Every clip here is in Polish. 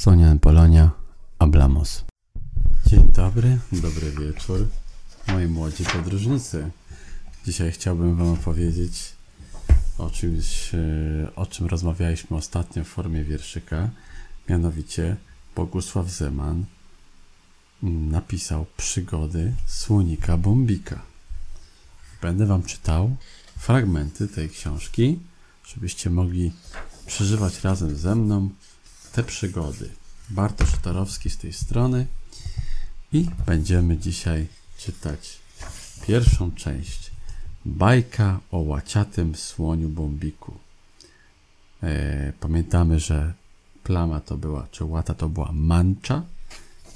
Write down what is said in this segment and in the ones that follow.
Sonia Polonia, Ablamos. Dzień dobry, dobry wieczór, moi młodzi podróżnicy. Dzisiaj chciałbym Wam opowiedzieć o czymś, e, o czym rozmawialiśmy ostatnio w formie wierszyka, mianowicie Bogusław Zeman napisał przygody słonika Bombika. Będę Wam czytał fragmenty tej książki, żebyście mogli przeżywać razem ze mną te przygody. Bartosz Tarowski z tej strony i będziemy dzisiaj czytać pierwszą część. Bajka o łaciatym słoniu Bombiku. E, pamiętamy, że plama to była, czy łata to była mancza,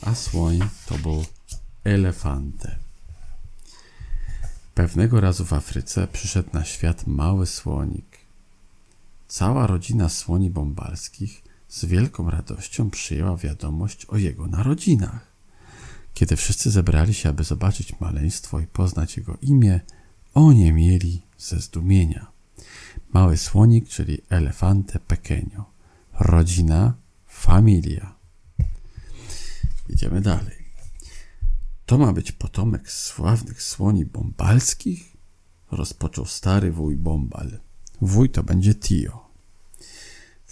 a słoń to był elefante. Pewnego razu w Afryce przyszedł na świat mały słonik. Cała rodzina słoni bombalskich z wielką radością przyjęła wiadomość o jego narodzinach. Kiedy wszyscy zebrali się, aby zobaczyć maleństwo i poznać jego imię, oni mieli ze zdumienia. Mały słonik, czyli elefante pequeño. Rodzina, familia. Idziemy dalej. To ma być potomek sławnych słoni bombalskich? Rozpoczął stary wuj Bombal. Wuj to będzie Tio.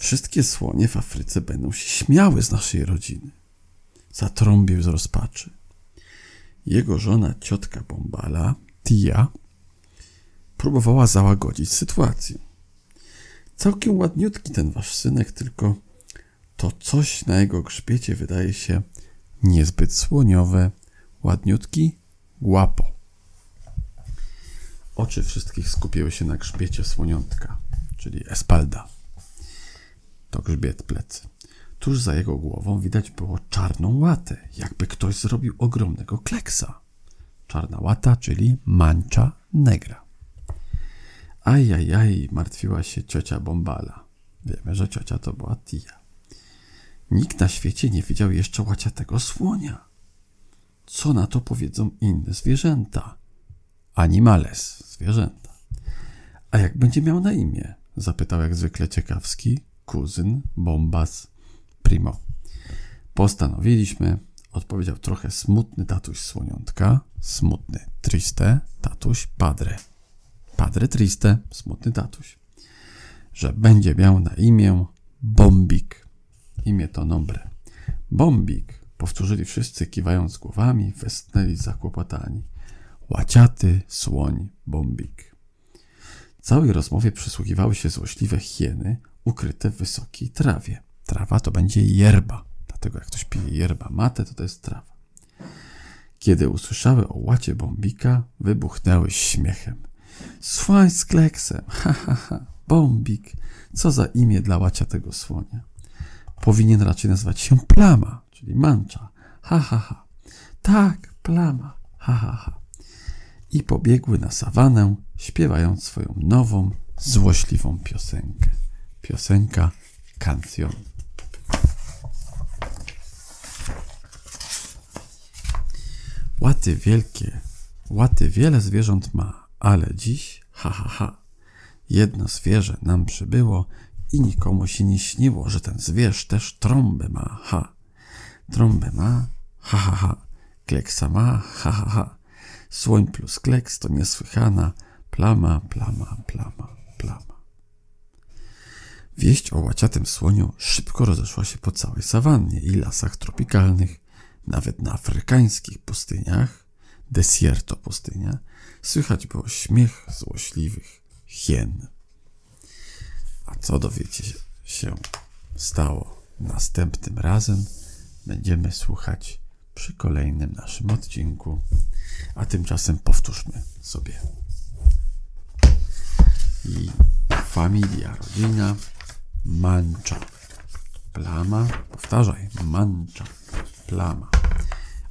Wszystkie słonie w Afryce będą się śmiały z naszej rodziny. Zatrąbił z rozpaczy. Jego żona, ciotka Bombala, Tia, próbowała załagodzić sytuację. Całkiem ładniutki ten wasz synek, tylko to coś na jego grzbiecie wydaje się niezbyt słoniowe, ładniutki, głapo. Oczy wszystkich skupiły się na grzbiecie słoniątka, czyli espalda. To grzbiet plecy. Tuż za jego głową widać było czarną łatę, jakby ktoś zrobił ogromnego kleksa. Czarna łata, czyli mancza negra. Ajajaj, martwiła się ciocia Bombala. Wiemy, że ciocia to była Tia. Nikt na świecie nie widział jeszcze łaciatego słonia. Co na to powiedzą inne zwierzęta? Animales, zwierzęta. A jak będzie miał na imię? Zapytał jak zwykle ciekawski kuzyn Bombas Primo. Postanowiliśmy, odpowiedział trochę smutny tatuś słoniątka, smutny, triste, tatuś padre. Padre triste, smutny tatuś, że będzie miał na imię Bombik. Imię to nombre. Bombik, powtórzyli wszyscy, kiwając głowami, westnęli zakłopotani. Łaciaty słoń Bombik. Całej rozmowie przysłuchiwały się złośliwe hieny, ukryte w wysokiej trawie. Trawa to będzie yerba, dlatego jak ktoś pije yerba mate, to to jest trawa. Kiedy usłyszały o łacie Bombika, wybuchnęły śmiechem. Słoń z kleksem, ha, ha, ha, Bombik, co za imię dla łaciatego słonia. Powinien raczej nazywać się Plama, czyli Mancza, ha, ha, ha. Tak, Plama, ha, ha, ha. I pobiegły na sawanę, śpiewając swoją nową, złośliwą piosenkę. Piosenka Cancion. Łaty wielkie, łaty wiele zwierząt ma, ale dziś, ha, ha, ha, jedno zwierzę nam przybyło i nikomu się nie śniło, że ten zwierz też trąbę ma, ha. Trąbę ma, ha, ha, ha. Kleksa ma, ha, ha, ha. Słoń plus kleks to niesłychana plama, plama, plama, plama. Wieść o łaciatym słoniu szybko rozeszła się po całej sawannie i lasach tropikalnych, nawet na afrykańskich pustyniach, desierto pustynia, słychać było śmiech złośliwych hien. A co dowiecie się stało następnym razem, będziemy słuchać przy kolejnym naszym odcinku. A tymczasem powtórzmy sobie. I familia, rodzina, mancza, plama, powtarzaj, mancza, plama.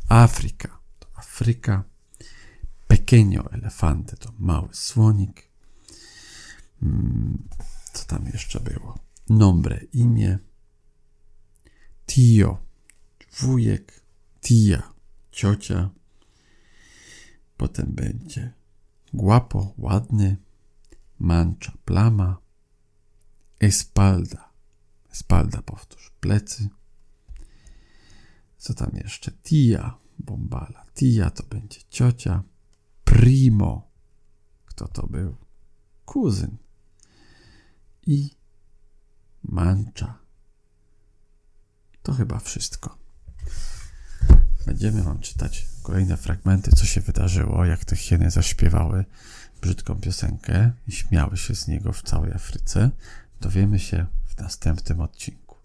Afryka to Afryka, pequeño elefante to mały słonik. Co tam jeszcze było? Nombre, imię. Tio, wujek. Tia, ciocia. Potem będzie guapo, ładny. Mancza, plama. Espalda. Espalda, powtórz, plecy. Co tam jeszcze? Tia Bombala. Tia to będzie ciocia. Primo. Kto to był? Kuzyn. I Mancha. To chyba wszystko. Będziemy wam czytać kolejne fragmenty, co się wydarzyło, jak te hieny zaśpiewały brzydką piosenkę i śmiały się z niego w całej Afryce. Dowiemy się w następnym odcinku.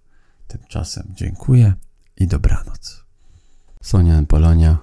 Tymczasem dziękuję i dobranoc. Sonia Polonia